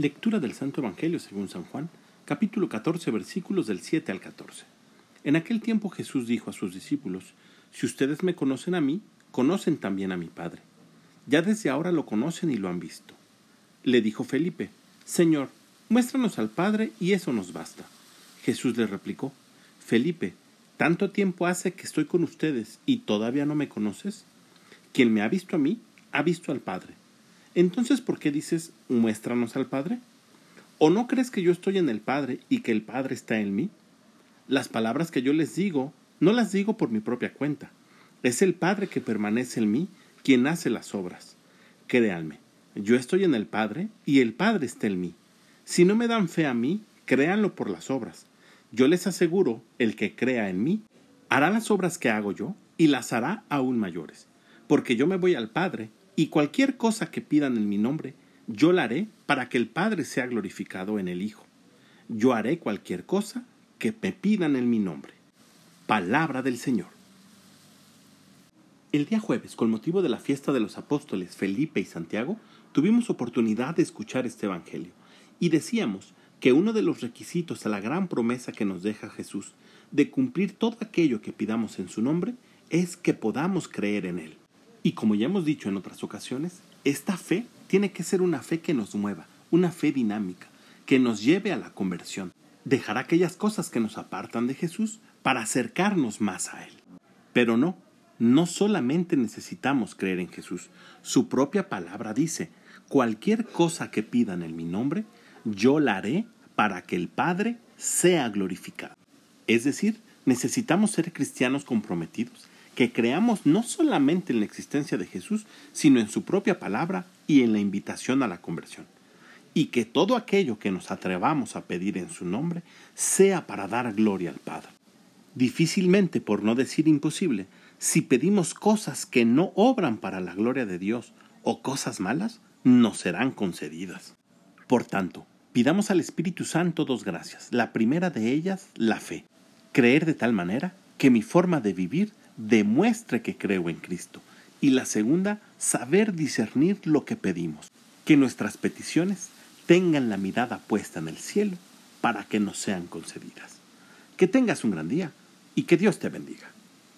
Lectura del Santo Evangelio según San Juan, capítulo 14, versículos del 7 al 14. En aquel tiempo Jesús dijo a sus discípulos, Si ustedes me conocen a mí, conocen también a mi Padre. Ya desde ahora lo conocen y lo han visto. Le dijo Felipe, Señor, muéstranos al Padre y eso nos basta. Jesús le replicó, Felipe, ¿tanto tiempo hace que estoy con ustedes y todavía no me conoces? Quien me ha visto a mí, ha visto al Padre. Entonces, ¿por qué dices, muéstranos al Padre? ¿O no crees que yo estoy en el Padre y que el Padre está en mí? Las palabras que yo les digo, no las digo por mi propia cuenta. Es el Padre que permanece en mí quien hace las obras. Créanme, yo estoy en el Padre y el Padre está en mí. Si no me dan fe a mí, créanlo por las obras. Yo les aseguro, el que crea en mí, hará las obras que hago yo y las hará aún mayores, porque yo me voy al Padre y cualquier cosa que pidan en mi nombre, yo la haré para que el Padre sea glorificado en el Hijo. Yo haré cualquier cosa que me pidan en mi nombre. Palabra del Señor. El día jueves, con motivo de la fiesta de los apóstoles Felipe y Santiago, tuvimos oportunidad de escuchar este Evangelio, y decíamos que uno de los requisitos a la gran promesa que nos deja Jesús de cumplir todo aquello que pidamos en su nombre es que podamos creer en Él. Y como ya hemos dicho en otras ocasiones, esta fe tiene que ser una fe que nos mueva, una fe dinámica, que nos lleve a la conversión, dejar aquellas cosas que nos apartan de Jesús para acercarnos más a Él. Pero no, no solamente necesitamos creer en Jesús, su propia palabra dice, cualquier cosa que pidan en mi nombre, yo la haré para que el Padre sea glorificado. Es decir, necesitamos ser cristianos comprometidos, que creamos no solamente en la existencia de Jesús, sino en su propia palabra y en la invitación a la conversión. Y que todo aquello que nos atrevamos a pedir en su nombre sea para dar gloria al Padre. Difícilmente, por no decir imposible, si pedimos cosas que no obran para la gloria de Dios o cosas malas, nos serán concedidas. Por tanto, pidamos al Espíritu Santo dos gracias. La primera de ellas, la fe. Creer de tal manera que mi forma de vivir demuestre que creo en Cristo. Y la segunda, saber discernir lo que pedimos. Que nuestras peticiones tengan la mirada puesta en el cielo para que nos sean concedidas. Que tengas un gran día y que Dios te bendiga.